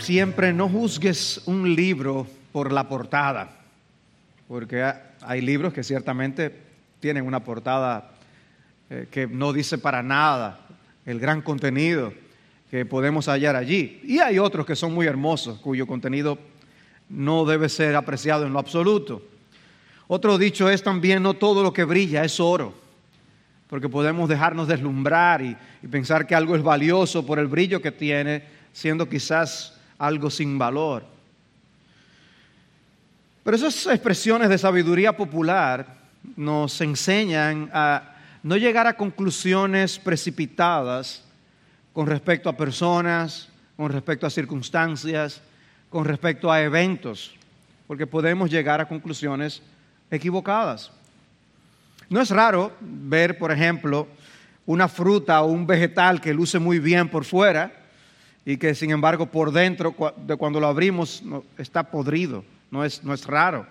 siempre, no juzgues un libro por la portada, porque hay libros que ciertamente tienen una portada eh, que no dice para nada el gran contenido que podemos hallar allí. Y hay otros que son muy hermosos, cuyo contenido no debe ser apreciado en lo absoluto. Otro dicho es también, no todo lo que brilla es oro, porque podemos dejarnos deslumbrar y pensar que algo es valioso por el brillo que tiene, siendo quizás algo sin valor. Pero esas expresiones de sabiduría popular nos enseñan a no llegar a conclusiones precipitadas con respecto a personas, con respecto a circunstancias, con respecto a eventos, porque podemos llegar a conclusiones equivocadas. No es raro ver, por ejemplo, una fruta o un vegetal que luce muy bien por fuera y que sin embargo por dentro, de cuando lo abrimos, está podrido. No es, no es raro.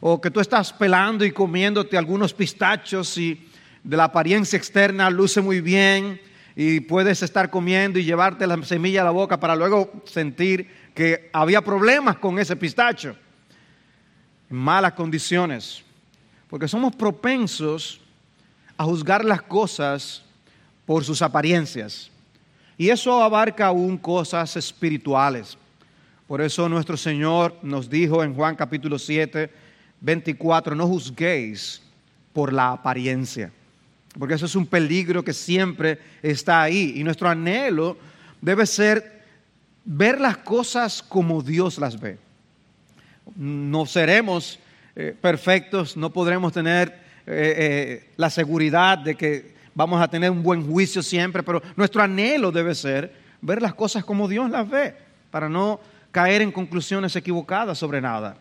O que tú estás pelando y comiéndote algunos pistachos y de la apariencia externa luce muy bien y puedes estar comiendo y llevarte la semilla a la boca para luego sentir que había problemas con ese pistacho. En malas condiciones. Porque somos propensos a juzgar las cosas por sus apariencias. Y eso abarca aún cosas espirituales. Por eso nuestro Señor nos dijo en Juan capítulo 7, 24, no juzguéis por la apariencia porque eso es un peligro que siempre está ahí. Y nuestro anhelo debe ser ver las cosas como Dios las ve. No seremos eh, perfectos, no podremos tener eh, eh, la seguridad de que vamos a tener un buen juicio siempre, pero nuestro anhelo debe ser ver las cosas como Dios las ve, para no caer en conclusiones equivocadas sobre nada.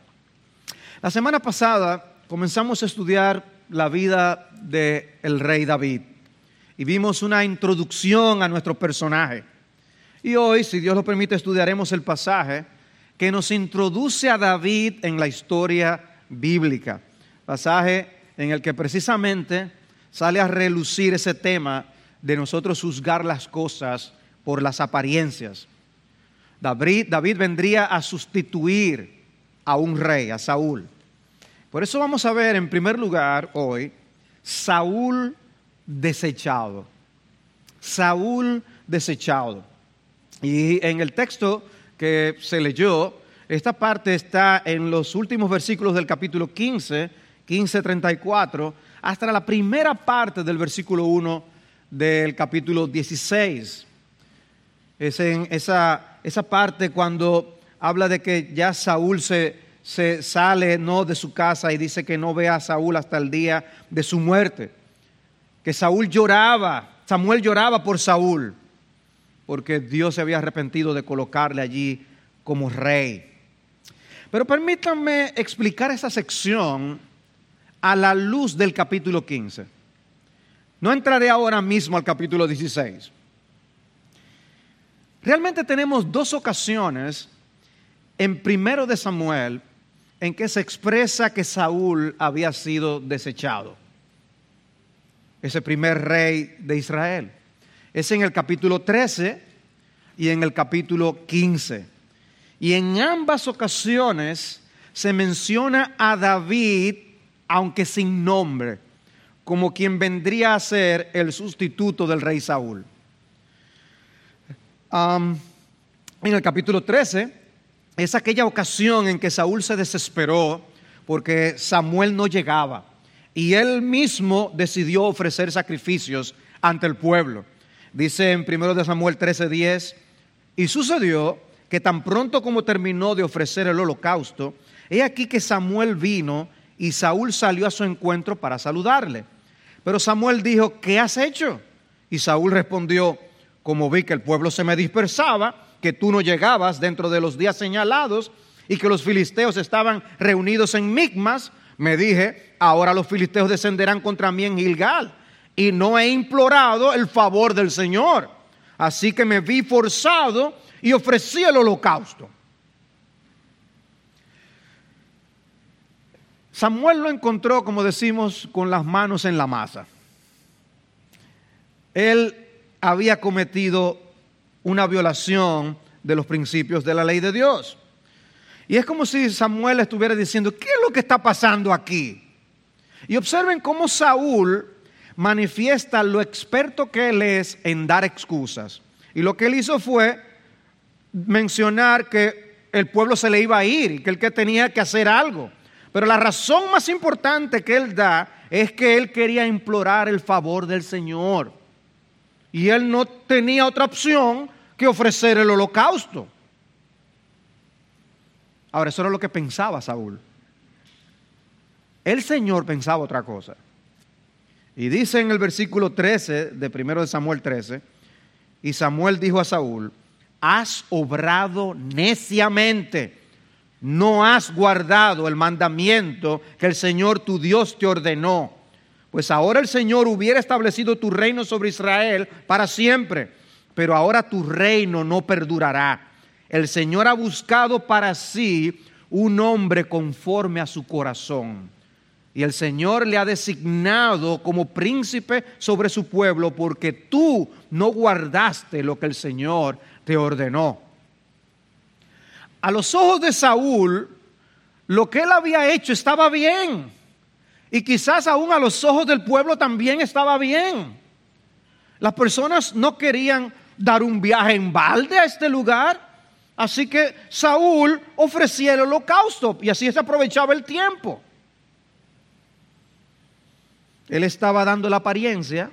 La semana pasada comenzamos a estudiar la vida del el rey David y vimos una introducción a nuestro personaje. Y hoy, si Dios lo permite, estudiaremos el pasaje que nos introduce a David en la historia bíblica. Pasaje en el que precisamente sale a relucir ese tema de nosotros juzgar las cosas por las apariencias. David, vendría a sustituir a un rey, a Saúl. Por eso vamos a ver en primer lugar hoy Saúl desechado. Saúl desechado. Y en el texto que se leyó, esta parte está en los últimos versículos del capítulo 15, 15:34, hasta la primera parte del versículo 1 del capítulo 16. Es en esa, esa parte cuando habla de que ya Saúl se, se sale no de su casa y dice que no ve a Saúl hasta el día de su muerte. Que Saúl lloraba, Samuel lloraba por Saúl, porque Dios se había arrepentido de colocarle allí como rey. Pero permítanme explicar esa sección a la luz del capítulo 15. No entraré ahora mismo al capítulo 16. Realmente tenemos dos ocasiones en primero de Samuel en que se expresa que Saúl había sido desechado. Ese primer rey de Israel. Es en el capítulo 13 y en el capítulo 15. Y en ambas ocasiones se menciona a David, aunque sin nombre, como quien vendría a ser el sustituto del rey Saúl. en el capítulo 13 es aquella ocasión en que Saúl se desesperó porque Samuel no llegaba y él mismo decidió ofrecer sacrificios ante el pueblo. Dice en 1 de Samuel 13:10, y sucedió que tan pronto como terminó de ofrecer el holocausto, he aquí que Samuel vino y Saúl salió a su encuentro para saludarle. Pero Samuel dijo, ¿qué has hecho? Y Saúl respondió, como vi que el pueblo se me dispersaba, que tú no llegabas dentro de los días señalados y que los filisteos estaban reunidos en Migmas, me dije, ahora los filisteos descenderán contra mí en Gilgal y no he implorado el favor del Señor. Así que me vi forzado y ofrecí el holocausto. Samuel lo encontró, como decimos, con las manos en la masa. Él había cometido una violación de los principios de la ley de Dios. Y es como si Samuel estuviera diciendo, ¿qué es lo que está pasando aquí? Y observen cómo Saúl manifiesta lo experto que él es en dar excusas. Y lo que él hizo fue mencionar que el pueblo se le iba a ir y que él que tenía que hacer algo. Pero la razón más importante que él da es que él quería implorar el favor del Señor. Y él no tenía otra opción que ofrecer el holocausto. Ahora, eso era lo que pensaba Saúl. El Señor pensaba otra cosa. Y dice en el versículo 13 de 1 de Samuel 13, y Samuel dijo a Saúl, has obrado neciamente, no has guardado el mandamiento que el Señor tu Dios te ordenó. Pues ahora el Señor hubiera establecido tu reino sobre Israel para siempre, pero ahora tu reino no perdurará. El Señor ha buscado para sí un hombre conforme a su corazón y el Señor le ha designado como príncipe sobre su pueblo porque tú no guardaste lo que el Señor te ordenó. A los ojos de Saúl, lo que él había hecho estaba bien. Y quizás aún a los ojos del pueblo también estaba bien. Las personas no querían dar un viaje en balde a este lugar. Así que Saúl ofrecía el holocausto y así se aprovechaba el tiempo. Él estaba dando la apariencia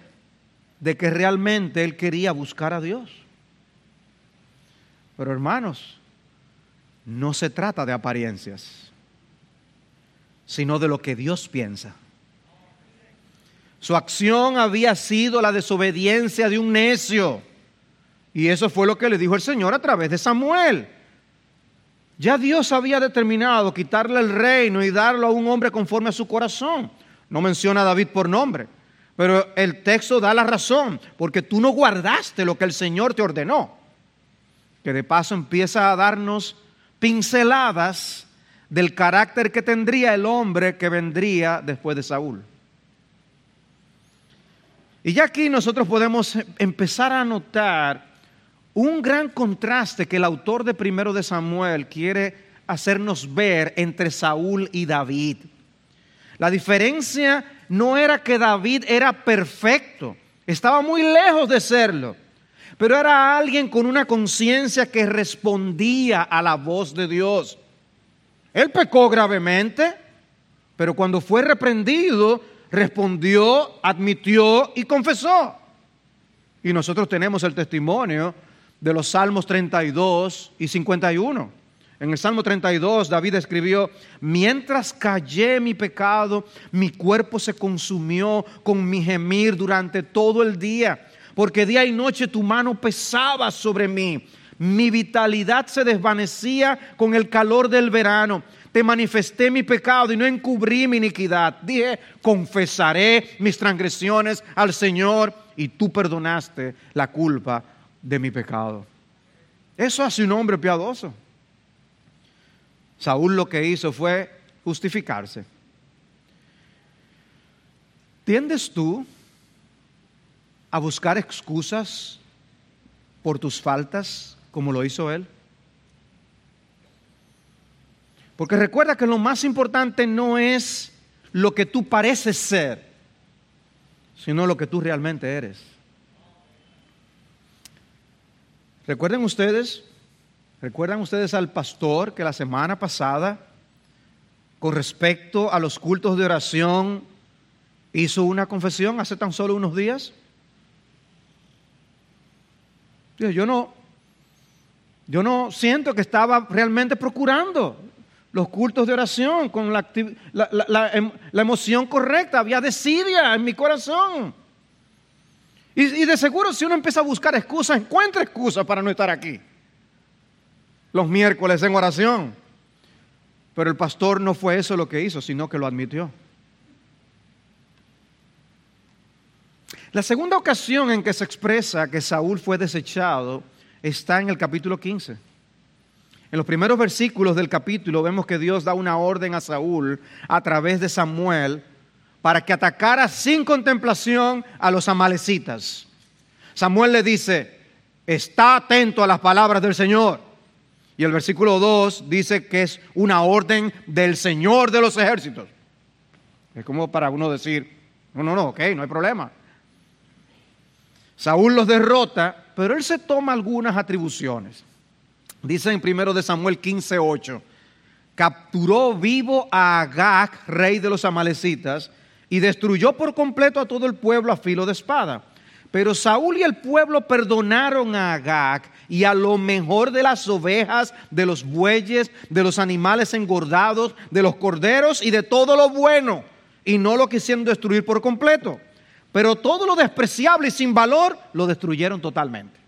de que realmente él quería buscar a Dios. Pero hermanos, no se trata de apariencias, sino de lo que Dios piensa. Su acción había sido la desobediencia de un necio. Y eso fue lo que le dijo el Señor a través de Samuel. Ya Dios había determinado quitarle el reino y darlo a un hombre conforme a su corazón. No menciona a David por nombre, pero el texto da la razón, porque tú no guardaste lo que el Señor te ordenó. Que de paso empieza a darnos pinceladas del carácter que tendría el hombre que vendría después de Saúl. Y ya aquí nosotros podemos empezar a notar un gran contraste que el autor de primero de Samuel quiere hacernos ver entre Saúl y David. La diferencia no era que David era perfecto, estaba muy lejos de serlo, pero era alguien con una conciencia que respondía a la voz de Dios. Él pecó gravemente, pero cuando fue reprendido, respondió, admitió y confesó. Y nosotros tenemos el testimonio de los Salmos 32 y 51. En el Salmo 32 David escribió, mientras callé mi pecado, mi cuerpo se consumió con mi gemir durante todo el día, porque día y noche tu mano pesaba sobre mí. Mi vitalidad se desvanecía con el calor del verano. Te manifesté mi pecado y no encubrí mi iniquidad. Dije, confesaré mis transgresiones al Señor y tú perdonaste la culpa de mi pecado. Eso hace un hombre piadoso. Saúl lo que hizo fue justificarse. ¿Tiendes tú a buscar excusas por tus faltas como lo hizo él? Porque recuerda que lo más importante no es lo que tú pareces ser, sino lo que tú realmente eres. Recuerden ustedes ¿Recuerdan ustedes al pastor que la semana pasada, con respecto a los cultos de oración, hizo una confesión hace tan solo unos días? Yo no, yo no siento que estaba realmente procurando los cultos de oración con la, em, emoción correcta. Había desidia en mi corazón. Y, y de seguro si uno empieza a buscar excusas, encuentra excusas para no estar aquí los miércoles en oración. Pero el pastor no fue eso lo que hizo, sino que lo admitió. La segunda ocasión en que se expresa que Saúl fue desechado está en el capítulo 15. En los primeros versículos del capítulo vemos que Dios da una orden a Saúl a través de Samuel para que atacara sin contemplación a los amalecitas. Samuel le dice, está atento a las palabras del Señor. Y el versículo 2 dice que es una orden del Señor de los ejércitos. Es como para uno decir, no, no, no, ok, no hay problema. Saúl los derrota, pero él se toma algunas atribuciones. Dice en 1 de Samuel 15, 8, capturó vivo a Agag, rey de los amalecitas, y destruyó por completo a todo el pueblo a filo de espada. Pero Saúl y el pueblo perdonaron a Agag y a lo mejor de las ovejas, de los bueyes, de los animales engordados, de los corderos y de todo lo bueno, y no lo quisieron destruir por completo. Pero todo lo despreciable y sin valor lo destruyeron totalmente.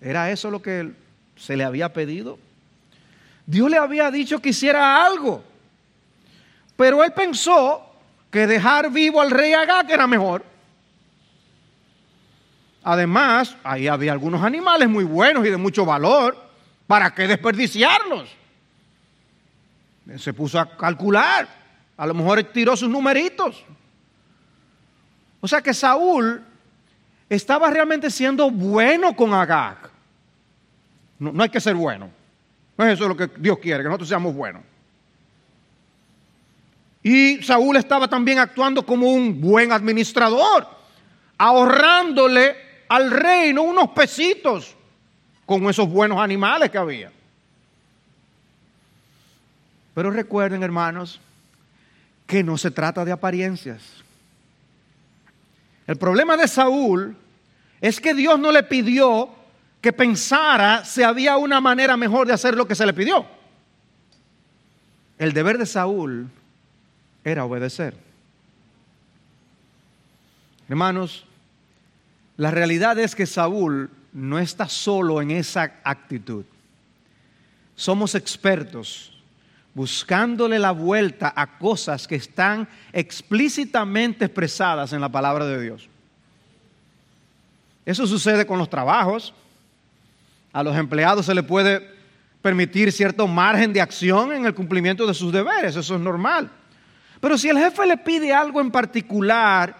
¿Era eso lo que se le había pedido? Dios le había dicho que hiciera algo. Pero él pensó que dejar vivo al rey Agag era mejor. Además, ahí había algunos animales muy buenos y de mucho valor. ¿Para qué desperdiciarlos? Se puso a calcular. A lo mejor tiró sus numeritos. O sea que Saúl estaba realmente siendo bueno con Agag. No, no hay que ser bueno. No es eso lo que Dios quiere, que nosotros seamos buenos. Y Saúl estaba también actuando como un buen administrador, ahorrándole al reino unos pesitos con esos buenos animales que había. Pero recuerden, hermanos, que no se trata de apariencias. El problema de Saúl es que Dios no le pidió que pensara si había una manera mejor de hacer lo que se le pidió. El deber de Saúl era obedecer. Hermanos, la realidad es que Saúl no está solo en esa actitud. Somos expertos buscándole la vuelta a cosas que están explícitamente expresadas en la palabra de Dios. Eso sucede con los trabajos. A los empleados se les puede permitir cierto margen de acción en el cumplimiento de sus deberes, eso es normal. Pero si el jefe le pide algo en particular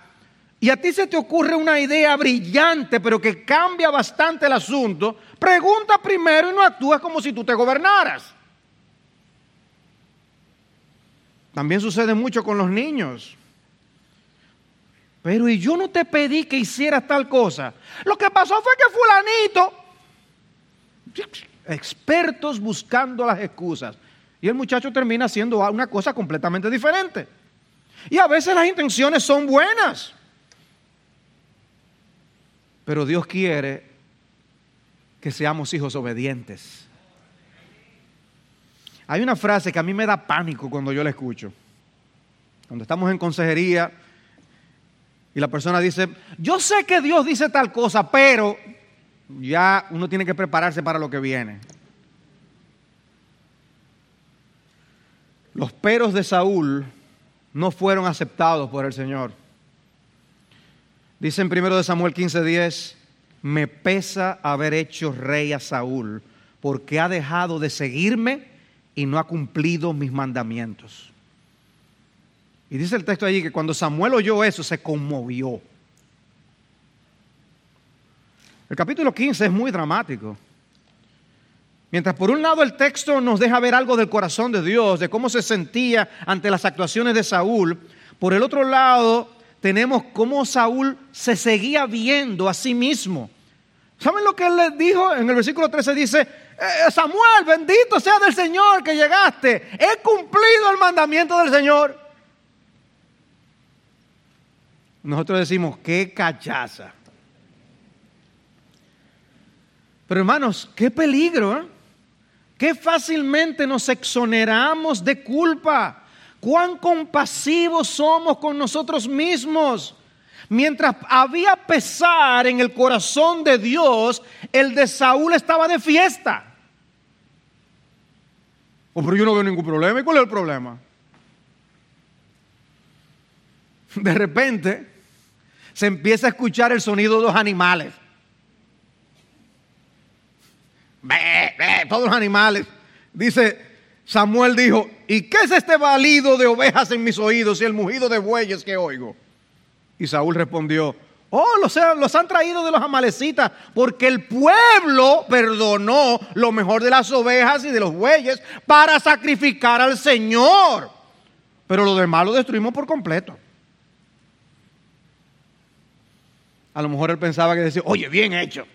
y a ti se te ocurre una idea brillante, pero que cambia bastante el asunto, pregunta primero y no actúas como si tú te gobernaras. También sucede mucho con los niños. Pero y yo no te pedí que hicieras tal cosa. Lo que pasó fue que fulanito, expertos buscando las excusas. Y el muchacho termina haciendo una cosa completamente diferente. Y a veces las intenciones son buenas. Pero Dios quiere que seamos hijos obedientes. Hay una frase que a mí me da pánico cuando yo la escucho. Cuando estamos en consejería y la persona dice, yo sé que Dios dice tal cosa, pero ya uno tiene que prepararse para lo que viene. Los peros de Saúl no fueron aceptados por el Señor. Dice en 1 de Samuel 15:10, me pesa haber hecho rey a Saúl, porque ha dejado de seguirme y no ha cumplido mis mandamientos. Y dice el texto allí que cuando Samuel oyó eso se conmovió. El capítulo 15 es muy dramático. Mientras por un lado el texto nos deja ver algo del corazón de Dios, de cómo se sentía ante las actuaciones de Saúl, por el otro lado tenemos cómo Saúl se seguía viendo a sí mismo. ¿Saben lo que él le dijo? En el versículo 13 dice, eh, Samuel, bendito sea del Señor que llegaste. He cumplido el mandamiento del Señor. Nosotros decimos, qué cachaza. Pero hermanos, qué peligro. ¿eh? Qué fácilmente nos exoneramos de culpa. Cuán compasivos somos con nosotros mismos. Mientras había pesar en el corazón de Dios, el de Saúl estaba de fiesta. Oh, pero yo no veo ningún problema. ¿Y cuál es el problema? De repente se empieza a escuchar el sonido de los animales. todos los animales. Dice, Samuel dijo, ¿y qué es este balido de ovejas en mis oídos y el mugido de bueyes que oigo? Y Saúl respondió, Oh, los, los han traído de los amalecitas, porque el pueblo perdonó lo mejor de las ovejas y de los bueyes para sacrificar al Señor. Pero lo demás lo destruimos por completo. A lo mejor él pensaba que decía, oye, bien hecho.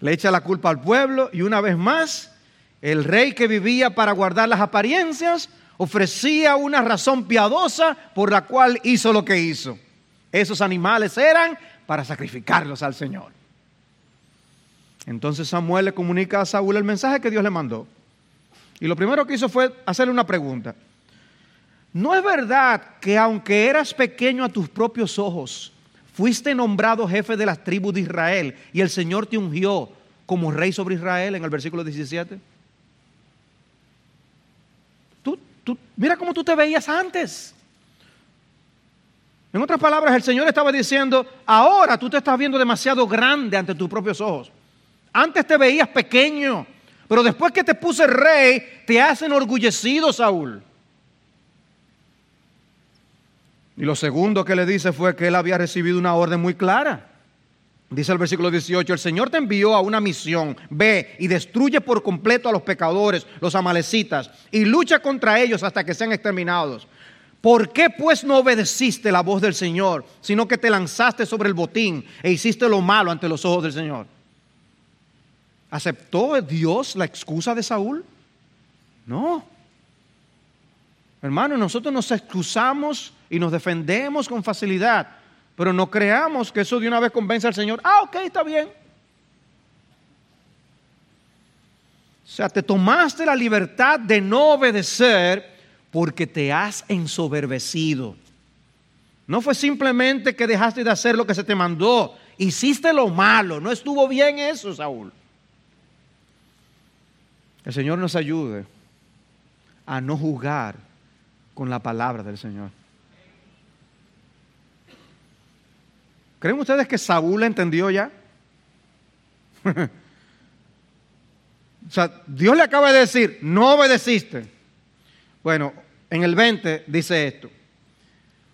Le echa la culpa al pueblo y una vez más, el rey que vivía para guardar las apariencias ofrecía una razón piadosa por la cual hizo lo que hizo. Esos animales eran para sacrificarlos al Señor. Entonces Samuel le comunica a Saúl el mensaje que Dios le mandó. Y lo primero que hizo fue hacerle una pregunta. ¿No es verdad que aunque eras pequeño a tus propios ojos, fuiste nombrado jefe de las tribus de Israel y el Señor te ungió como rey sobre Israel en el versículo 17? Mira cómo tú te veías antes. En otras palabras, el Señor estaba diciendo, ahora tú te estás viendo demasiado grande ante tus propios ojos. Antes te veías pequeño, pero después que te puse rey, te has enorgullecido, Saúl. Y lo segundo que le dice fue que él había recibido una orden muy clara. Dice el versículo 18, el Señor te envió a una misión, ve y destruye por completo a los pecadores, los amalecitas, y lucha contra ellos hasta que sean exterminados. ¿Por qué pues no obedeciste la voz del Señor, sino que te lanzaste sobre el botín e hiciste lo malo ante los ojos del Señor? ¿Aceptó Dios la excusa de Saúl? No. Hermano, nosotros nos excusamos y nos defendemos con facilidad, pero no creamos que eso de una vez convence al Señor. Ah, ok, está bien. O sea, te tomaste la libertad de no obedecer porque te has ensoberbecido. No fue simplemente que dejaste de hacer lo que se te mandó, hiciste lo malo, no estuvo bien eso, Saúl. El Señor nos ayude a no juzgar con la palabra del Señor. ¿Creen ustedes que Saúl entendió ya? o sea, Dios le acaba de decir, no obedeciste. Bueno, en el 20 dice esto.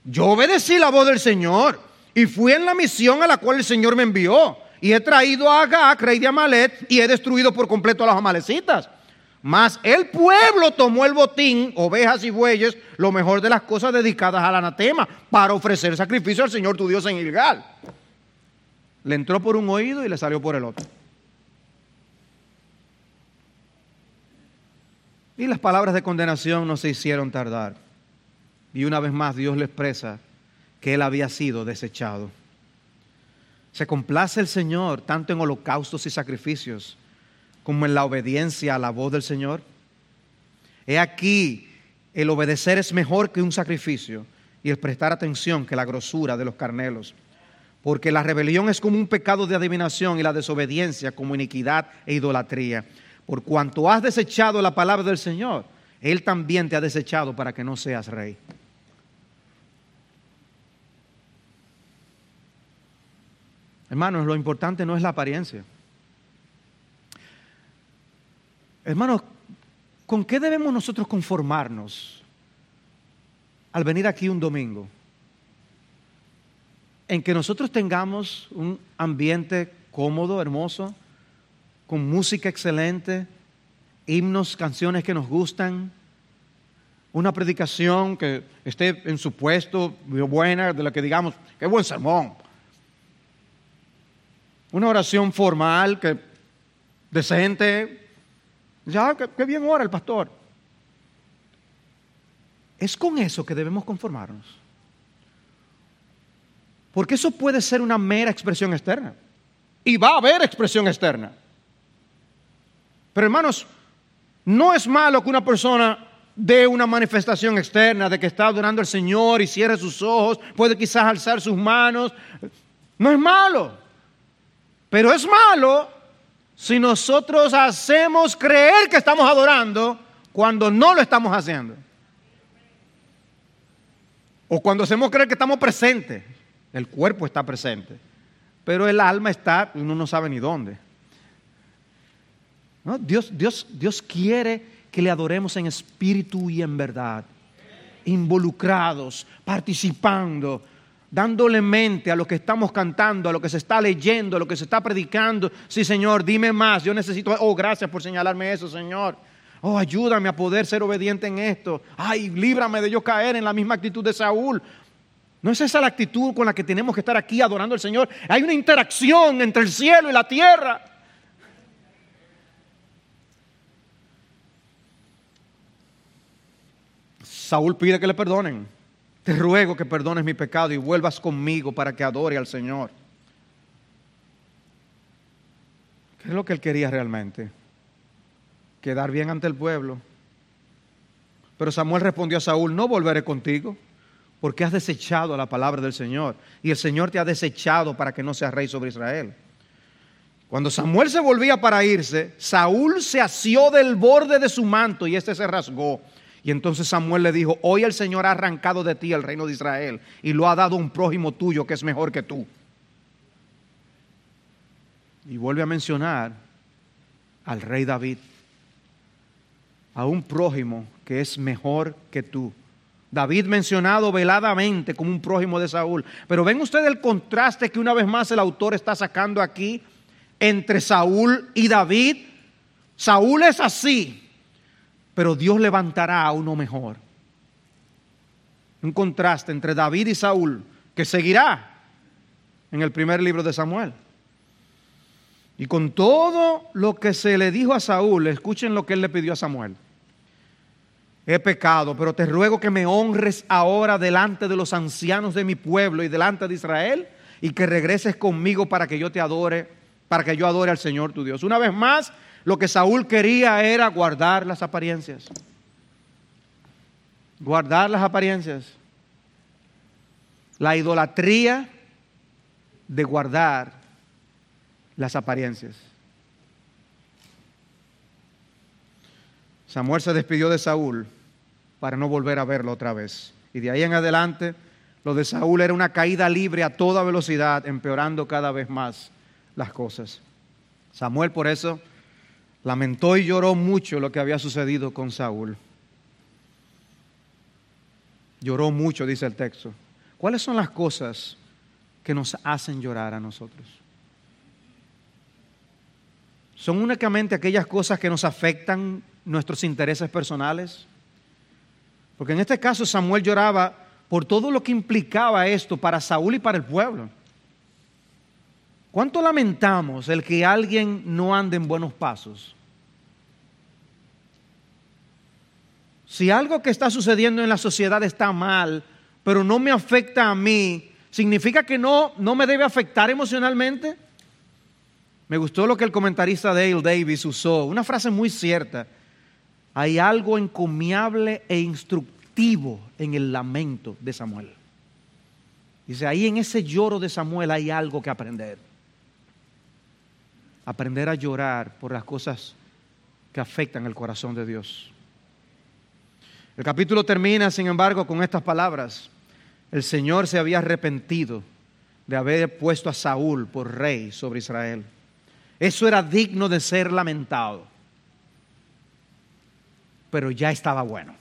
Yo obedecí la voz del Señor y fui en la misión a la cual el Señor me envió. Y he traído a Agag, rey de Amalet, y he destruido por completo a los amalecitas. Mas el pueblo tomó el botín, ovejas y bueyes, lo mejor de las cosas dedicadas al anatema, para ofrecer sacrificio al Señor tu Dios en Gilgal. Le entró por un oído y le salió por el otro. Y las palabras de condenación no se hicieron tardar. Y una vez más Dios le expresa que él había sido desechado. Se complace el Señor tanto en holocaustos y sacrificios como en la obediencia a la voz del Señor. He aquí, el obedecer es mejor que un sacrificio y el prestar atención que la grosura de los carnelos. Porque la rebelión es como un pecado de adivinación y la desobediencia como iniquidad e idolatría por cuanto has desechado la palabra del Señor, Él también te ha desechado para que no seas rey. Hermanos, lo importante no es la apariencia. Hermanos, ¿con qué debemos nosotros conformarnos al venir aquí un domingo? En que nosotros tengamos un ambiente cómodo, hermoso, con música excelente, himnos, canciones que nos gustan, una predicación que esté en su puesto, buena, de la que digamos, qué buen sermón. Una oración formal, que decente, ya, qué bien ora el pastor. Es con eso que debemos conformarnos. Porque eso puede ser una mera expresión externa. Y va a haber expresión externa. Pero hermanos, no es malo que una persona dé una manifestación externa de que está adorando al Señor y cierre sus ojos, puede quizás alzar sus manos. No es malo. Pero es malo si nosotros hacemos creer que estamos adorando cuando no lo estamos haciendo. O cuando hacemos creer que estamos presentes. El cuerpo está presente. Pero el alma está, uno no sabe ni dónde. Dios, Dios, Dios quiere que le adoremos en espíritu y en verdad, involucrados, participando. Dándole mente a lo que estamos cantando, a lo que se está leyendo, a lo que se está predicando. Sí, Señor, dime más. Yo necesito, oh, gracias por señalarme eso, Señor. Oh, ayúdame a poder ser obediente en esto. Ay, líbrame de yo caer en la misma actitud de Saúl. No es esa la actitud con la que tenemos que estar aquí adorando al Señor. Hay una interacción entre el cielo y la tierra. Saúl pide que le perdonen. Te ruego que perdones mi pecado y vuelvas conmigo para que adore al Señor. ¿Qué es lo que él quería realmente? Quedar bien ante el pueblo. Pero Samuel respondió a Saúl, no volveré contigo porque has desechado la palabra del Señor y el Señor te ha desechado para que no seas rey sobre Israel. Cuando Samuel se volvía para irse, Saúl se asió del borde de su manto y este se rasgó. Y entonces Samuel le dijo, hoy el Señor ha arrancado de ti el reino de Israel y lo ha dado a un prójimo tuyo que es mejor que tú. Y vuelve a mencionar al rey David, a un prójimo que es mejor que tú. David mencionado veladamente como un prójimo de Saúl. Pero ven ustedes el contraste que una vez más el autor está sacando aquí entre Saúl y David. Saúl es así, pero Dios levantará a uno mejor. Un contraste entre David y Saúl que seguirá en el primer libro de Samuel. Y con todo lo que se le dijo a Saúl, escuchen lo que él le pidió a Samuel he pecado, pero te ruego que me honres ahora delante de los ancianos de mi pueblo y delante de Israel y que regreses conmigo para que yo te adore, para que yo adore al Señor tu Dios. Una vez más, lo que Saúl quería era guardar las apariencias. Guardar las apariencias. La idolatría de guardar las apariencias. Samuel se despidió de Saúl para no volver a verlo otra vez. Y de ahí en adelante, lo de Saúl era una caída libre a toda velocidad, empeorando cada vez más las cosas. Samuel por eso lamentó y lloró mucho lo que había sucedido con Saúl. Lloró mucho, dice el texto. ¿Cuáles son las cosas que nos hacen llorar a nosotros? ¿Son únicamente aquellas cosas que nos afectan nuestros intereses personales? Porque en este caso Samuel lloraba por todo lo que implicaba esto para Saúl y para el pueblo. ¿Cuánto lamentamos el que alguien no ande en buenos pasos? Si algo que está sucediendo en la sociedad está mal, pero no me afecta a mí, ¿significa que no, no me debe afectar emocionalmente? Me gustó lo que el comentarista Dale Davis usó, una frase muy cierta hay algo encomiable e instructivo en el lamento de Samuel. Dice, ahí en ese lloro de Samuel hay algo que aprender. Aprender a llorar por las cosas que afectan el corazón de Dios. El capítulo termina, sin embargo, con estas palabras. El Señor se había arrepentido de haber puesto a Saúl por rey sobre Israel. Eso era digno de ser lamentado pero ya estaba bueno.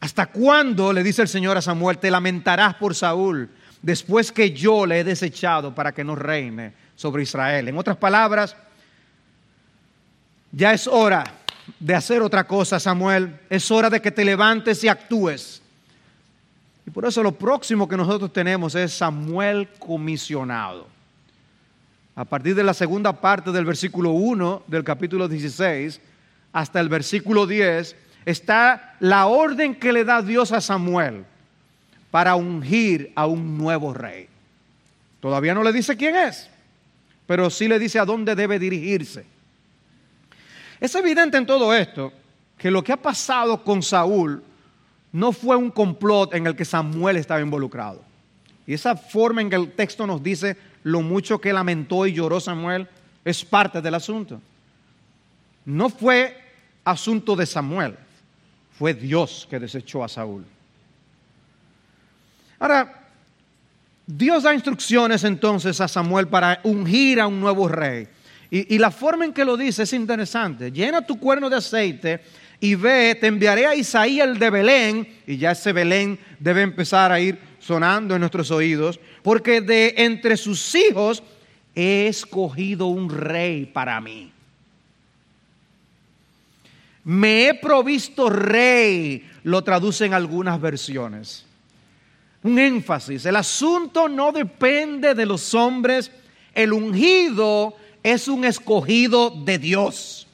¿Hasta cuándo, le dice el Señor a Samuel, te lamentarás por Saúl después que yo le he desechado para que no reine sobre Israel? En otras palabras, ya es hora de hacer otra cosa, Samuel. Es hora de que te levantes y actúes. Y por eso lo próximo que nosotros tenemos es Samuel comisionado. A partir de la segunda parte del versículo 1 del capítulo 16, hasta el versículo 10 está la orden que le da Dios a Samuel para ungir a un nuevo rey. Todavía no le dice quién es, pero sí le dice a dónde debe dirigirse. Es evidente en todo esto que lo que ha pasado con Saúl no fue un complot en el que Samuel estaba involucrado. Y esa forma en que el texto nos dice lo mucho que lamentó y lloró Samuel es parte del asunto no fue asunto de Samuel, fue Dios que desechó a Saúl. Ahora, Dios da instrucciones entonces a Samuel para ungir a un nuevo rey. Y, la forma en que lo dice es interesante. Llena tu cuerno de aceite y ve, te enviaré a Isaías el de Belén, y ya ese Belén debe empezar a ir sonando en nuestros oídos, porque de entre sus hijos he escogido un rey para mí. Me he provisto rey, lo traducen algunas versiones. Un énfasis, el asunto no depende de los hombres, el ungido es un escogido de Dios.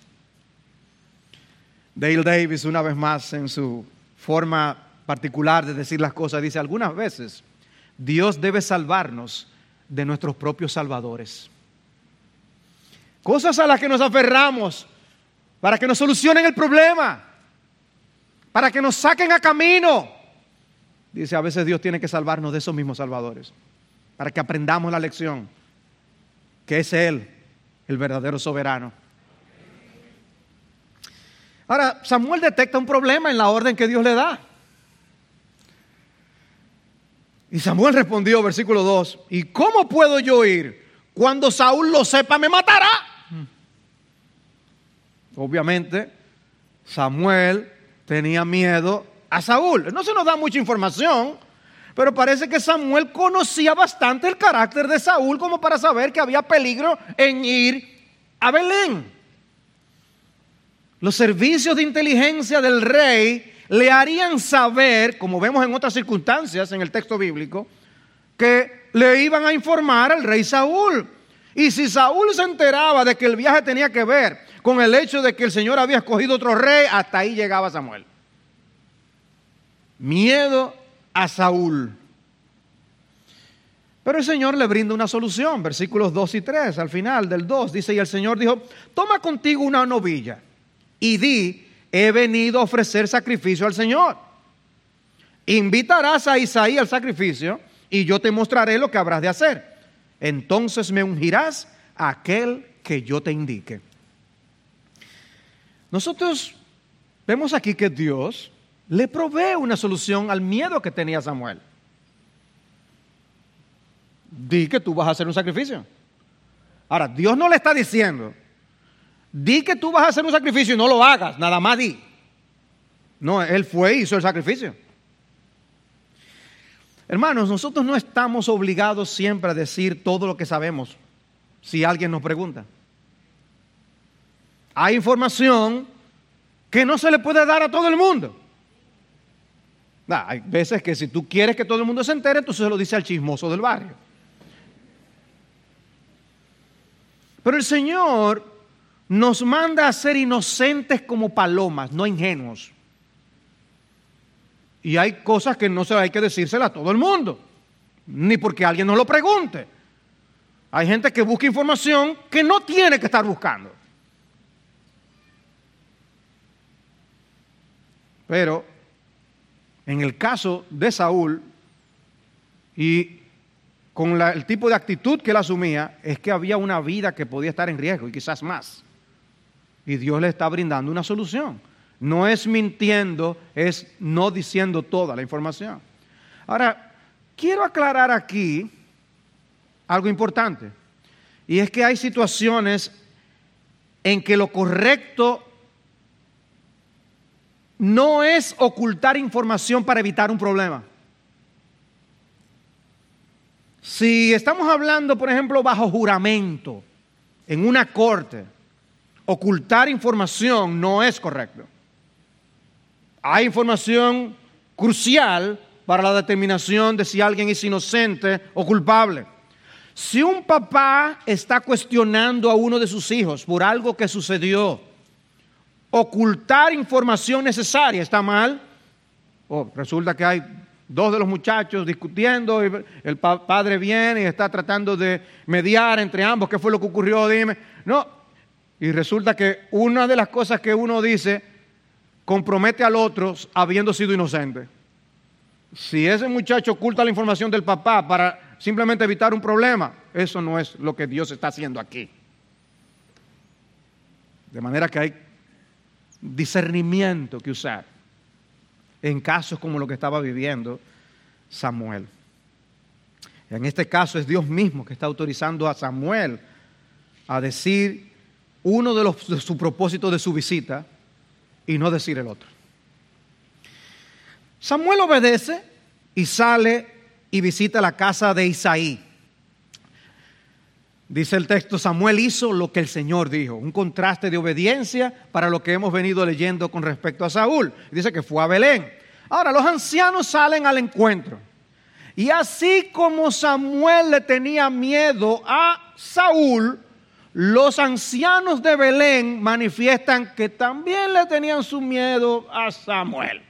Dale Davis, una vez más, en su forma particular de decir las cosas, dice, algunas veces Dios debe salvarnos de nuestros propios salvadores. Cosas a las que nos aferramos para que nos solucionen el problema, para que nos saquen a camino. Dice, a veces Dios tiene que salvarnos de esos mismos salvadores, para que aprendamos la lección, que es Él, el verdadero soberano. Ahora, Samuel detecta un problema en la orden que Dios le da. Y Samuel respondió, versículo 2, ¿y cómo puedo yo ir? Cuando Saúl lo sepa, me matará. Obviamente, Samuel tenía miedo a Saúl. No se nos da mucha información, pero parece que Samuel conocía bastante el carácter de Saúl como para saber que había peligro en ir a Belén. Los servicios de inteligencia del rey le harían saber, como vemos en otras circunstancias en el texto bíblico, que le iban a informar al rey Saúl. Y si Saúl se enteraba de que el viaje tenía que ver con el hecho de que el Señor había escogido otro rey, hasta ahí llegaba Samuel. Miedo a Saúl. Pero el Señor le brinda una solución, versículos 2 y 3, al final del 2, dice, y el Señor dijo, toma contigo una novilla y di, he venido a ofrecer sacrificio al Señor. Invitarás a Isaí al sacrificio y yo te mostraré lo que habrás de hacer. Entonces me ungirás a aquel que yo te indique. Nosotros vemos aquí que Dios le provee una solución al miedo que tenía Samuel. Di que tú vas a hacer un sacrificio. Ahora, Dios no le está diciendo, di que tú vas a hacer un sacrificio y no lo hagas, nada más di. No, él fue y hizo el sacrificio. Hermanos, nosotros no estamos obligados siempre a decir todo lo que sabemos si alguien nos pregunta. Hay información que no se le puede dar a todo el mundo. Hay veces que si tú quieres que todo el mundo se entere, entonces se lo dice al chismoso del barrio. Pero el Señor nos manda a ser inocentes como palomas, no ingenuos. Y hay cosas que no se hay que decírselas a todo el mundo, ni porque alguien nos lo pregunte. Hay gente que busca información que no tiene que estar buscando. Pero en el caso de Saúl y con el tipo de actitud que él asumía, es que había una vida que podía estar en riesgo y quizás más. Y Dios le está brindando una solución. No es mintiendo, es no diciendo toda la información. Ahora, quiero aclarar aquí algo importante. Y es que hay situaciones en que lo correcto no es ocultar información para evitar un problema. Si estamos hablando, por ejemplo, bajo juramento, en una corte, ocultar información no es correcto. Hay información crucial para la determinación de si alguien es inocente o culpable. Si un papá está cuestionando a uno de sus hijos por algo que sucedió, ocultar información necesaria está mal. Oh, resulta que hay dos de los muchachos discutiendo y el padre viene y está tratando de mediar entre ambos. ¿Qué fue lo que ocurrió? Dime. No. Y resulta que una de las cosas que uno dice compromete al otro habiendo sido inocente. Si ese muchacho oculta la información del papá para simplemente evitar un problema, eso no es lo que Dios está haciendo aquí. De manera que hay discernimiento que usar en casos como lo que estaba viviendo Samuel. En este caso es Dios mismo que está autorizando a Samuel a decir uno de, los, de sus propósitos de su visita y no decir el otro. Samuel obedece y sale y visita la casa de Isaí. Dice el texto, Samuel hizo lo que el Señor dijo, un contraste de obediencia para lo que hemos venido leyendo con respecto a Saúl. Dice que fue a Belén. Ahora, los ancianos salen al encuentro. Y así como Samuel le tenía miedo a Saúl, los ancianos de Belén manifiestan que también le tenían su miedo a Samuel.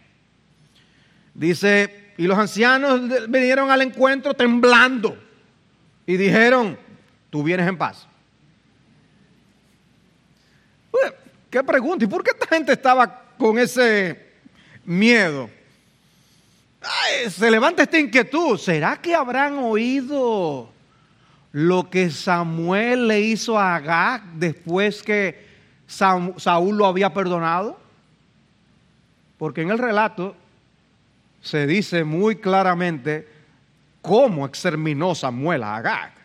Dice, y los ancianos vinieron al encuentro temblando y dijeron, tú vienes en paz. ¿Qué pregunta? ¿Y por qué esta gente estaba con ese miedo? se levanta esta inquietud. ¿Será que habrán oído lo que Samuel le hizo a Agag después que Saúl lo había perdonado? Porque en el relato se dice muy claramente cómo exterminó Samuel a Agag.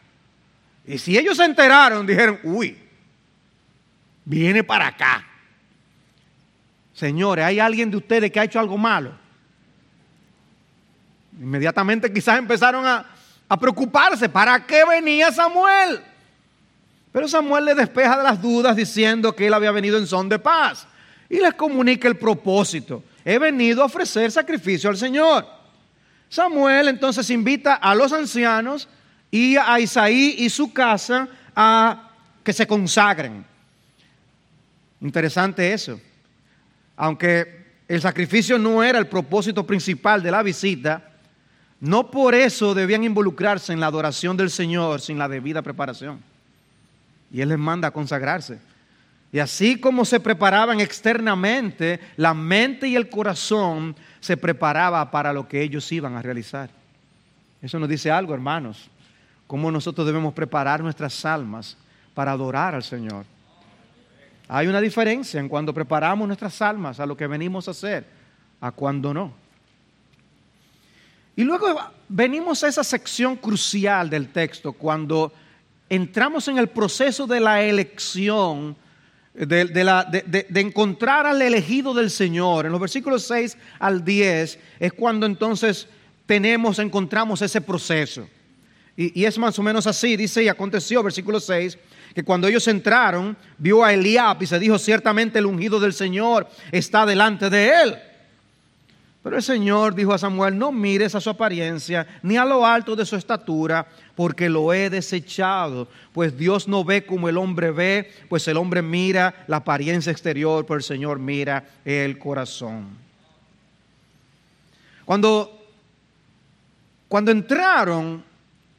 Y si ellos se enteraron, dijeron, uy, viene para acá. Señores, ¿hay alguien de ustedes que ha hecho algo malo? Inmediatamente quizás empezaron a, preocuparse. ¿Para qué venía Samuel? Pero Samuel le despeja de las dudas diciendo que él había venido en son de paz. Y les comunica el propósito. He venido a ofrecer sacrificio al Señor. Samuel entonces invita a los ancianos y a Isaí y su casa a que se consagren. Interesante eso. Aunque el sacrificio no era el propósito principal de la visita, no por eso debían involucrarse en la adoración del Señor sin la debida preparación. Y Él les manda a consagrarse. Y así como se preparaban externamente, la mente y el corazón se preparaba para lo que ellos iban a realizar. Eso nos dice algo, hermanos, cómo nosotros debemos preparar nuestras almas para adorar al Señor. Hay una diferencia en cuando preparamos nuestras almas a lo que venimos a hacer, a cuando no. Y luego venimos a esa sección crucial del texto, cuando entramos en el proceso de la elección, de, encontrar al elegido del Señor. En los versículos 6 al 10 es cuando entonces tenemos, encontramos ese proceso. Y, es más o menos así, dice, y aconteció, versículo 6, que cuando ellos entraron, vio a Eliab y se dijo, ciertamente el ungido del Señor está delante de él. Pero el Señor dijo a Samuel, no mires a su apariencia ni a lo alto de su estatura, porque lo he desechado. Pues Dios no ve como el hombre ve, pues el hombre mira la apariencia exterior, pero el Señor mira el corazón. Cuando, cuando entraron,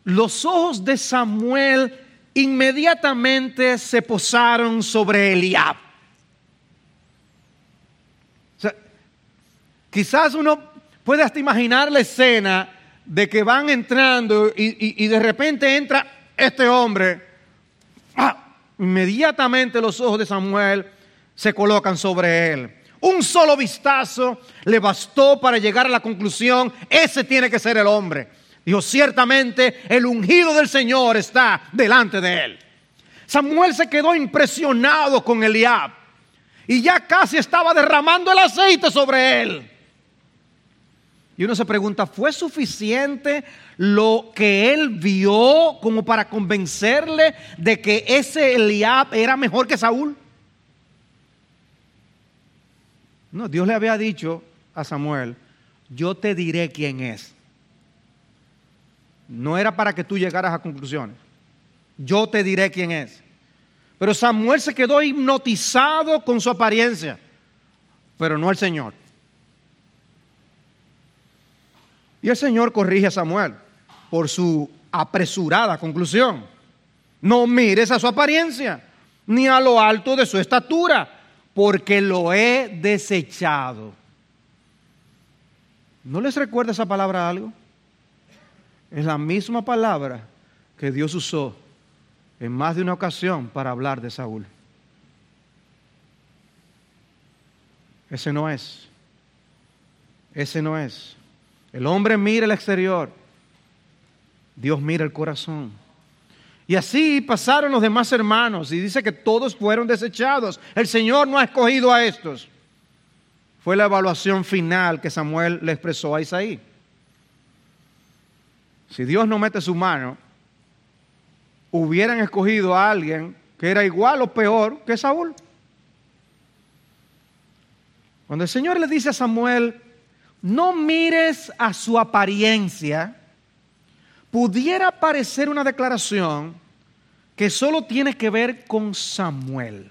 los ojos de Samuel inmediatamente se posaron sobre Eliab. Quizás uno puede hasta imaginar la escena de que van entrando y, de repente entra este hombre. ¡Ah! Inmediatamente los ojos de Samuel se colocan sobre él. Un solo vistazo le bastó para llegar a la conclusión, ese tiene que ser el hombre. Dijo, ciertamente el ungido del Señor está delante de él. Samuel se quedó impresionado con Eliab y ya casi estaba derramando el aceite sobre él. Y uno se pregunta, ¿fue suficiente lo que él vio como para convencerle de que ese Eliab era mejor que Saúl? No, Dios le había dicho a Samuel, yo te diré quién es. No era para que tú llegaras a conclusiones. Yo te diré quién es. Pero Samuel se quedó hipnotizado con su apariencia, pero no el Señor. Y el Señor corrige a Samuel por su apresurada conclusión. No mires a su apariencia, ni a lo alto de su estatura, porque lo he desechado. ¿No les recuerda esa palabra algo? Es la misma palabra que Dios usó en más de una ocasión para hablar de Saúl. Ese no es. Ese no es. El hombre mira el exterior, Dios mira el corazón. Y así pasaron los demás hermanos y dice que todos fueron desechados. El Señor no ha escogido a estos. Fue la evaluación final que Samuel le expresó a Isaí. Si Dios no mete su mano, hubieran escogido a alguien que era igual o peor que Saúl. Cuando el Señor le dice a Samuel, no mires a su apariencia, pudiera parecer una declaración que solo tiene que ver con Samuel.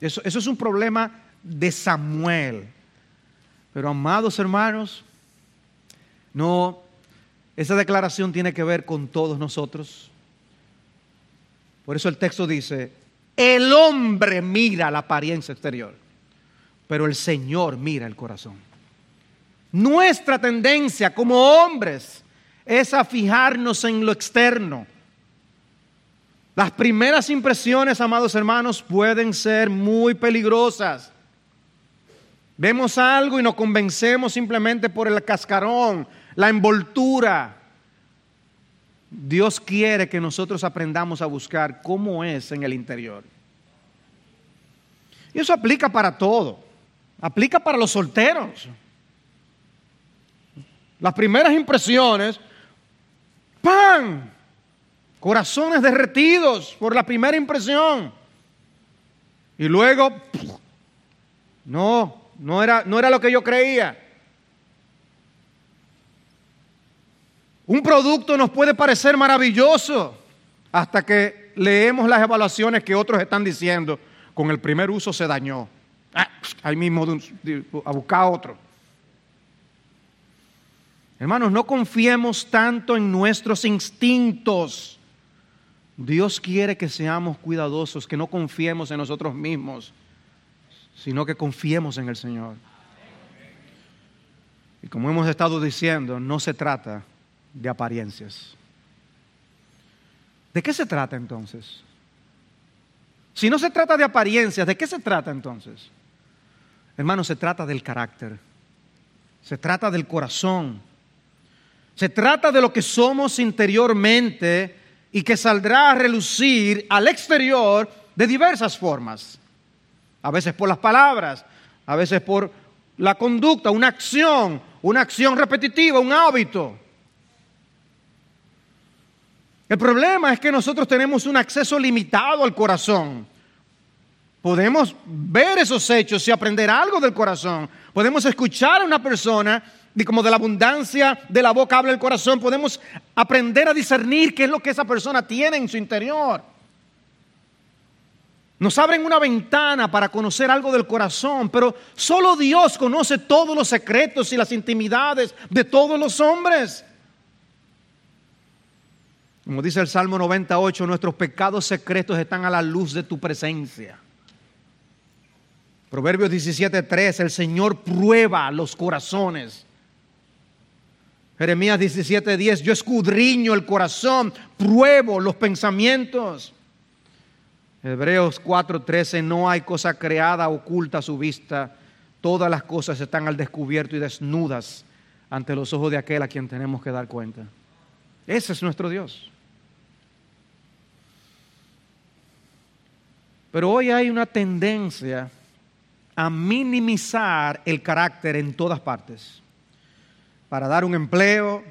Eso, es un problema de Samuel. Pero amados hermanos, no, esa declaración tiene que ver con todos nosotros. Por eso el texto dice, el hombre mira la apariencia exterior, pero el Señor mira el corazón. Nuestra tendencia como hombres es a fijarnos en lo externo. Las primeras impresiones, amados hermanos, pueden ser muy peligrosas. Vemos algo y nos convencemos simplemente por el cascarón, la envoltura. Dios quiere que nosotros aprendamos a buscar cómo es en el interior. Y eso aplica para todo. Aplica para los solteros. Las primeras impresiones, ¡pam! Corazones derretidos por la primera impresión. Y luego, no, no era, no era lo que yo creía. Un producto nos puede parecer maravilloso hasta que leemos las evaluaciones que otros están diciendo. Con el primer uso se dañó. Ah, ahí mismo a buscar otro. Hermanos, no confiemos tanto en nuestros instintos. Dios quiere que seamos cuidadosos, que no confiemos en nosotros mismos, sino que confiemos en el Señor. Y como hemos estado diciendo, no se trata de apariencias. ¿De qué se trata entonces? Si no se trata de apariencias, ¿de qué se trata entonces? Hermanos, se trata del carácter, se trata del corazón, se trata de lo que somos interiormente y que saldrá a relucir al exterior de diversas formas. A veces por las palabras, a veces por la conducta, una acción, una acción repetitiva, un hábito. El problema es que nosotros tenemos un acceso limitado al corazón. Podemos ver esos hechos y aprender algo del corazón. Podemos escuchar a una persona y como de la abundancia de la boca habla el corazón, podemos aprender a discernir qué es lo que esa persona tiene en su interior. Nos abren una ventana para conocer algo del corazón, pero solo Dios conoce todos los secretos y las intimidades de todos los hombres. Como dice el Salmo 98, nuestros pecados secretos están a la luz de tu presencia. Proverbios 17:3, el Señor prueba los corazones Jeremías 17:10, yo escudriño el corazón, pruebo los pensamientos. Hebreos 4:13, no hay cosa creada oculta a su vista, todas las cosas están al descubierto y desnudas ante los ojos de aquel a quien tenemos que dar cuenta. Ese es nuestro Dios. Pero hoy hay una tendencia a minimizar el carácter en todas partes para dar un empleo,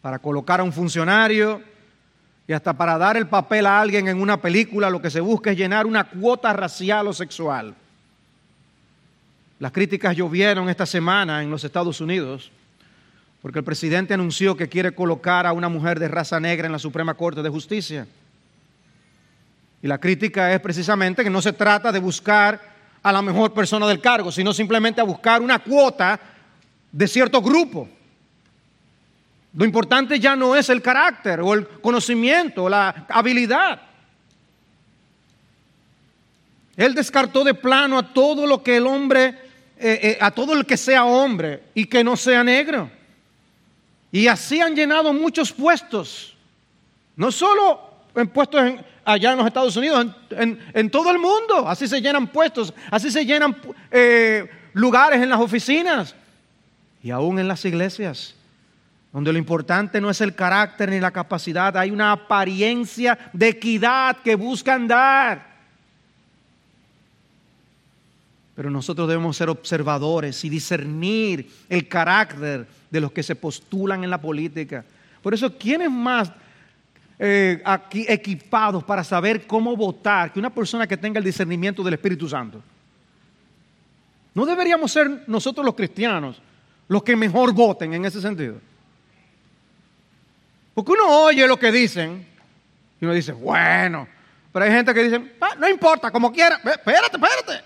para colocar a un funcionario y hasta para dar el papel a alguien en una película, lo que se busca es llenar una cuota racial o sexual. Las críticas llovieron esta semana en los Estados Unidos porque el presidente anunció que quiere colocar a una mujer de raza negra en la Suprema Corte de Justicia. Y la crítica es precisamente que no se trata de buscar a la mejor persona del cargo, sino simplemente a buscar una cuota de cierto grupo. Lo importante ya no es el carácter o el conocimiento o la habilidad. Él descartó de plano a todo lo que el hombre, eh, eh, a todo el que sea hombre y que no sea negro. Y así han llenado muchos puestos, no solo en puestos allá en los Estados Unidos, en, todo el mundo. Así se llenan puestos, así se llenan eh, lugares en las oficinas y aún en las iglesias, donde lo importante no es el carácter ni la capacidad, hay una apariencia de equidad que buscan dar. Pero nosotros debemos ser observadores y discernir el carácter de los que se postulan en la política. Por eso, ¿quiénes más eh, aquí equipados para saber cómo votar que una persona que tenga el discernimiento del Espíritu Santo? ¿No deberíamos ser nosotros los cristianos los que mejor voten en ese sentido? Porque uno oye lo que dicen y uno dice, bueno, pero hay gente que dice, ah, no importa, como quiera, espérate, espérate.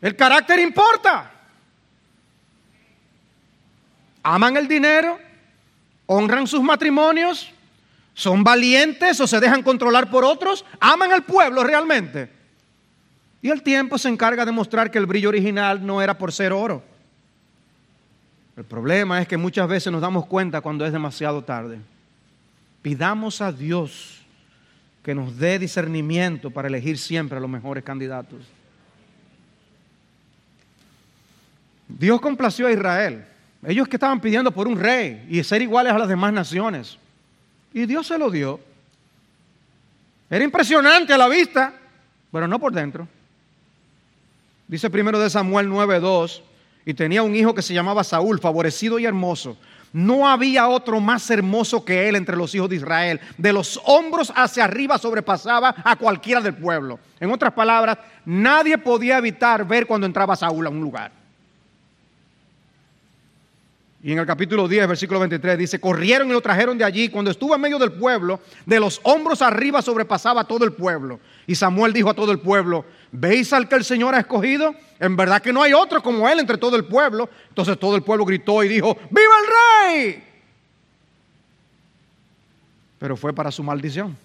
El carácter importa. Aman el dinero, honran sus matrimonios, son valientes o se dejan controlar por otros, aman al pueblo realmente. Y el tiempo se encarga de mostrar que el brillo original no era por ser oro. El problema es que muchas veces nos damos cuenta cuando es demasiado tarde. Pidamos a Dios que nos dé discernimiento para elegir siempre a los mejores candidatos. Dios complació a Israel. Ellos que estaban pidiendo por un rey y ser iguales a las demás naciones. Y Dios se lo dio. Era impresionante a la vista, pero no por dentro. Dice primero de Samuel 9:2, y tenía un hijo que se llamaba Saúl, favorecido y hermoso. No había otro más hermoso que él entre los hijos de Israel. De los hombros hacia arriba sobrepasaba a cualquiera del pueblo. En otras palabras, nadie podía evitar ver cuando entraba Saúl a un lugar. Y en el capítulo 10, versículo 23 dice, corrieron y lo trajeron de allí. Cuando estuvo en medio del pueblo, de los hombros arriba sobrepasaba todo el pueblo. Y Samuel dijo a todo el pueblo, ¿veis al que el Señor ha escogido? En verdad que no hay otro como él entre todo el pueblo. Entonces todo el pueblo gritó y dijo, ¡Viva el rey! Pero fue para su maldición.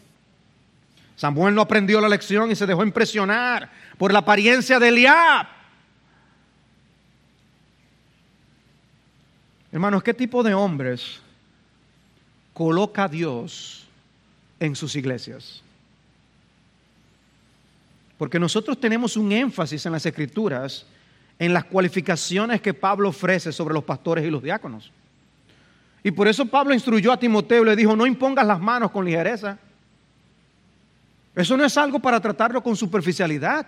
Samuel no aprendió la lección y se dejó impresionar por la apariencia de Eliab Hermanos, ¿qué tipo de hombres coloca Dios en sus iglesias? Porque nosotros tenemos un énfasis en las escrituras en las cualificaciones que Pablo ofrece sobre los pastores y los diáconos. Y por eso Pablo instruyó a Timoteo y le dijo, no impongas las manos con ligereza. Eso no es algo para tratarlo con superficialidad.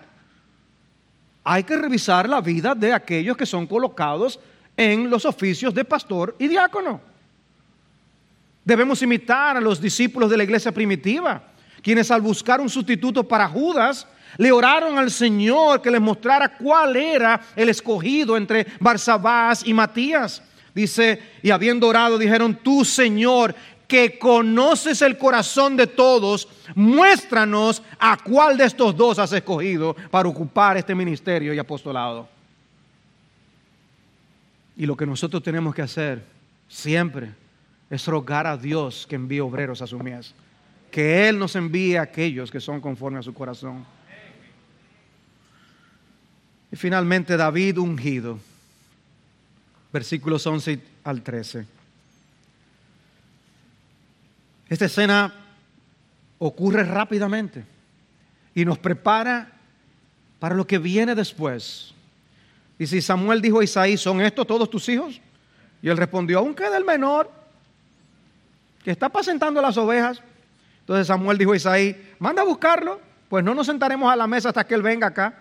Hay que revisar la vida de aquellos que son colocados en los oficios de pastor y diácono. Debemos imitar a los discípulos de la iglesia primitiva, quienes al buscar un sustituto para Judas, le oraron al Señor que les mostrara cuál era el escogido entre Barsabás y Matías. Dice, y habiendo orado, dijeron, tú Señor, que conoces el corazón de todos, muéstranos a cuál de estos dos has escogido para ocupar este ministerio y apostolado. Y lo que nosotros tenemos que hacer siempre es rogar a Dios que envíe obreros a su mies. Que Él nos envíe a aquellos que son conforme a su corazón. Y finalmente David ungido. Versículos 11 al 13. Esta escena ocurre rápidamente y nos prepara para lo que viene después. Y si Samuel dijo a Isaí, ¿son estos todos tus hijos? Y él respondió, aún queda el menor, que está apacentando las ovejas. Entonces Samuel dijo a Isaí, manda a buscarlo, pues no nos sentaremos a la mesa hasta que él venga acá.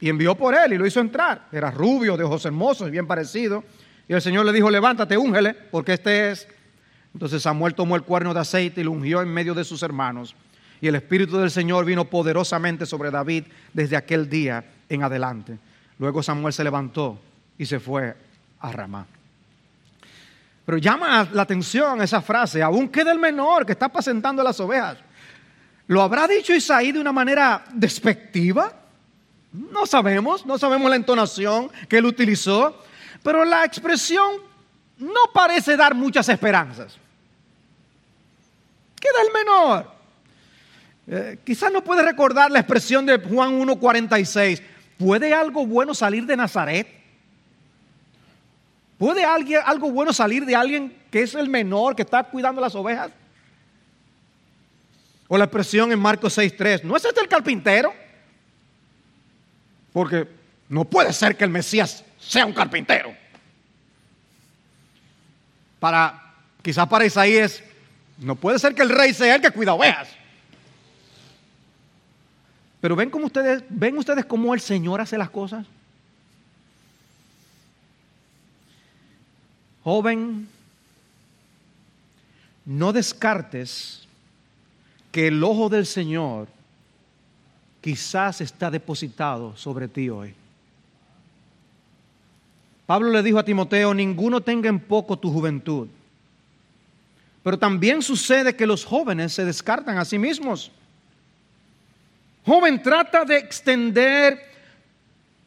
Y envió por él y lo hizo entrar. Era rubio, de ojos hermosos, bien parecido. Y el Señor le dijo, levántate, úngele, porque este es. Entonces Samuel tomó el cuerno de aceite y lo ungió en medio de sus hermanos. Y el Espíritu del Señor vino poderosamente sobre David desde aquel día en adelante. Luego Samuel se levantó y se fue a Ramá. Pero llama la atención esa frase, aún queda el menor que está apacentando las ovejas. ¿Lo habrá dicho Isaí de una manera despectiva? No sabemos, no sabemos la entonación que él utilizó, pero la expresión no parece dar muchas esperanzas. Queda el menor. Eh, quizás no puede recordar la expresión de Juan 1.46, ¿Puede algo bueno salir de Nazaret? ¿Puede alguien, algo bueno salir de alguien que es el menor que está cuidando las ovejas? O la expresión en Marcos 6.3, ¿no es este el carpintero? Porque no puede ser que el Mesías sea un carpintero. Para, quizás para Isaías, no puede ser que el rey sea el que cuida ovejas. Pero ven cómo ustedes, ven ustedes cómo el Señor hace las cosas. Joven, no descartes que el ojo del Señor quizás está depositado sobre ti hoy. Pablo le dijo a Timoteo, ninguno tenga en poco tu juventud. Pero también sucede que los jóvenes se descartan a sí mismos. Joven, trata de extender,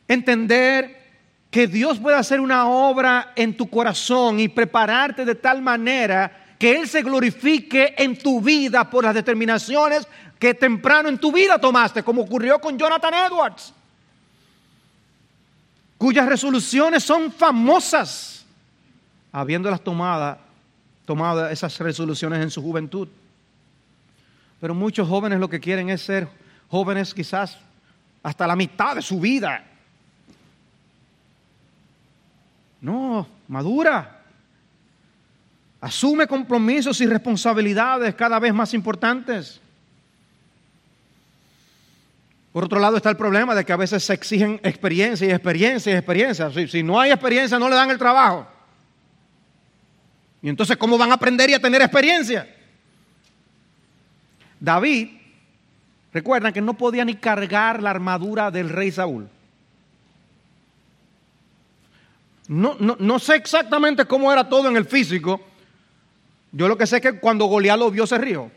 entender que Dios puede hacer una obra en tu corazón y prepararte de tal manera que Él se glorifique en tu vida por las determinaciones que temprano en tu vida tomaste, como ocurrió con Jonathan Edwards, cuyas resoluciones son famosas, habiéndolas tomado, tomado esas resoluciones en su juventud. Pero muchos jóvenes lo que quieren es ser jóvenes quizás hasta la mitad de su vida. No, madura. Asume compromisos y responsabilidades cada vez más importantes. Por otro lado está el problema de que a veces se exigen experiencia y experiencia y experiencia. Si, si, no hay experiencia no le dan el trabajo. Y entonces, ¿cómo van a aprender y a tener experiencia? David, recuerdan que no podía ni cargar la armadura del rey Saúl. No, no, no sé exactamente cómo era todo en el físico, yo lo que sé es que cuando Goliat lo vio se rió.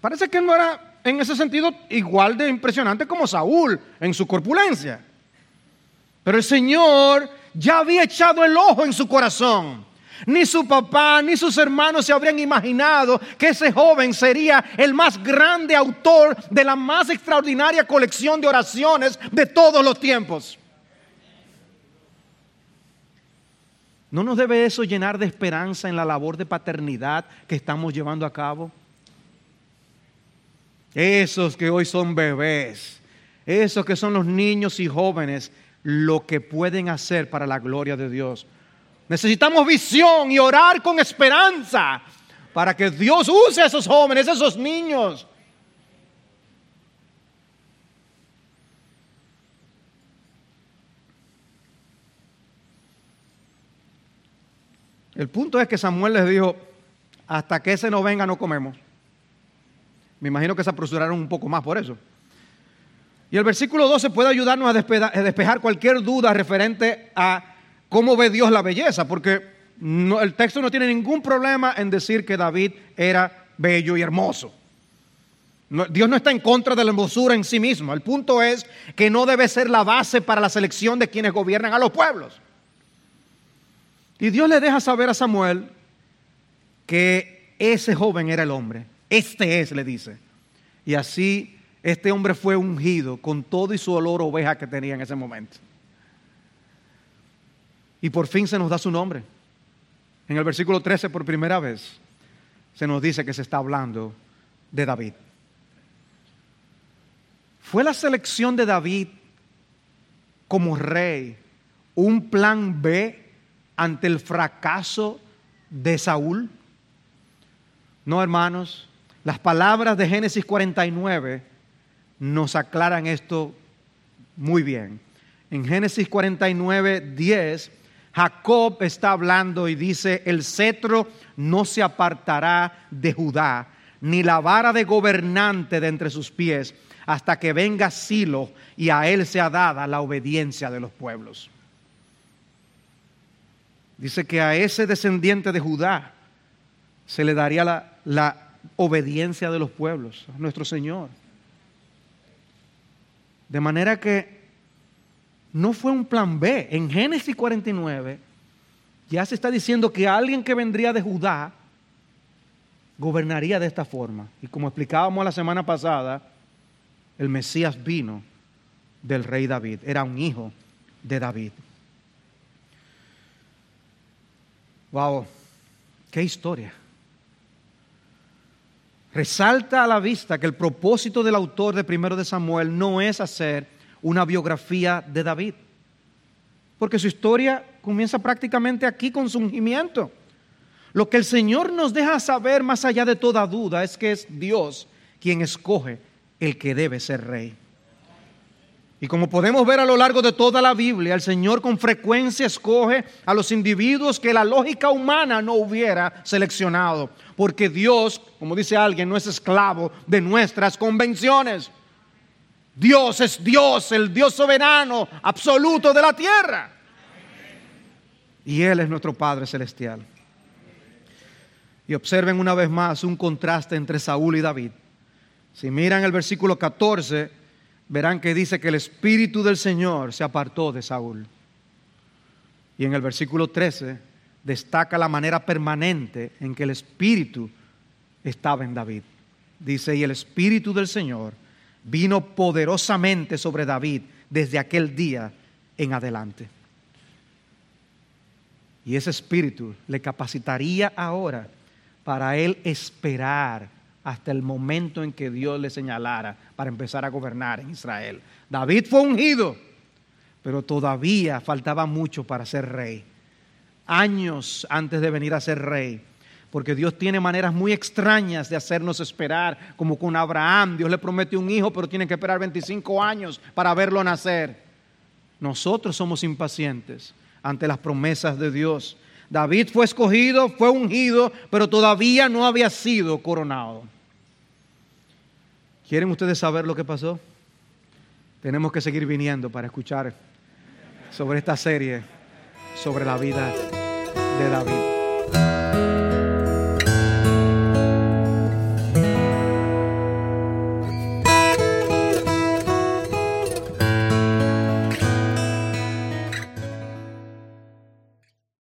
Parece que no era en ese sentido igual de impresionante como Saúl en su corpulencia. Pero el Señor ya había echado el ojo en su corazón. Ni su papá ni sus hermanos se habrían imaginado que ese joven sería el más grande autor de la más extraordinaria colección de oraciones de todos los tiempos. ¿No nos debe eso llenar de esperanza en la labor de paternidad que estamos llevando a cabo? Esos que hoy son bebés, esos que son los niños y jóvenes, lo que pueden hacer para la gloria de Dios. Necesitamos visión y orar con esperanza para que Dios use a esos jóvenes, a esos niños, El punto es que Samuel les dijo, hasta que ese no venga no comemos. Me imagino que se apresuraron un poco más por eso. Y el versículo 12 puede ayudarnos a despejar cualquier duda referente a cómo ve Dios la belleza, porque el texto no tiene ningún problema en decir que David era bello y hermoso. Dios no está en contra de la hermosura en sí mismo. El punto es que no debe ser la base para la selección de quienes gobiernan a los pueblos. Y Dios le deja saber a Samuel que ese joven era el hombre. Este es, le dice. Y así este hombre fue ungido con todo y su olor oveja que tenía en ese momento. Y por fin se nos da su nombre. En el versículo 13, por primera vez, se nos dice que se está hablando de David. ¿Fue la selección de David como rey un plan B ante el fracaso de Saúl? No, hermanos, las palabras de Génesis 49 nos aclaran esto muy bien. En Génesis 49, 10, Jacob está hablando y dice, el cetro no se apartará de Judá, ni la vara de gobernante de entre sus pies, hasta que venga Silo y a él sea dada la obediencia de los pueblos. Dice que a ese descendiente de Judá se le daría la, obediencia de los pueblos, a nuestro Señor. De manera que no fue un plan B. En Génesis 49 ya se está diciendo que alguien que vendría de Judá gobernaría de esta forma. Y como explicábamos la semana pasada, el Mesías vino del rey David, era un hijo de David. Wow, qué historia. Resalta a la vista que el propósito del autor de Primero de Samuel no es hacer una biografía de David, porque su historia comienza prácticamente aquí con su ungimiento. Lo que el Señor nos deja saber más allá de toda duda es que es Dios quien escoge el que debe ser rey. Y como podemos ver a lo largo de toda la Biblia, el Señor con frecuencia escoge a los individuos que la lógica humana no hubiera seleccionado. Porque Dios, como dice alguien, no es esclavo de nuestras convenciones. Dios es Dios, el Dios soberano, absoluto de la tierra. Y Él es nuestro Padre Celestial. Y observen una vez más un contraste entre Saúl y David. Si miran el versículo 14, verán que dice que el Espíritu del Señor se apartó de Saúl. Y en el versículo 13 destaca la manera permanente en que el Espíritu estaba en David. Dice, y el Espíritu del Señor vino poderosamente sobre David desde aquel día en adelante. Y ese espíritu le capacitaría ahora para él esperar hasta el momento en que Dios le señalara para empezar a gobernar en Israel. David fue ungido, pero todavía faltaba mucho para ser rey. Años antes de venir a ser rey, porque Dios tiene maneras muy extrañas de hacernos esperar, como con Abraham, Dios le prometió un hijo, pero tiene que esperar 25 años para verlo nacer. Nosotros somos impacientes ante las promesas de Dios. David fue escogido, fue ungido, pero todavía no había sido coronado. ¿Quieren ustedes saber lo que pasó? Tenemos que seguir viniendo para escuchar sobre esta serie, sobre la vida de David.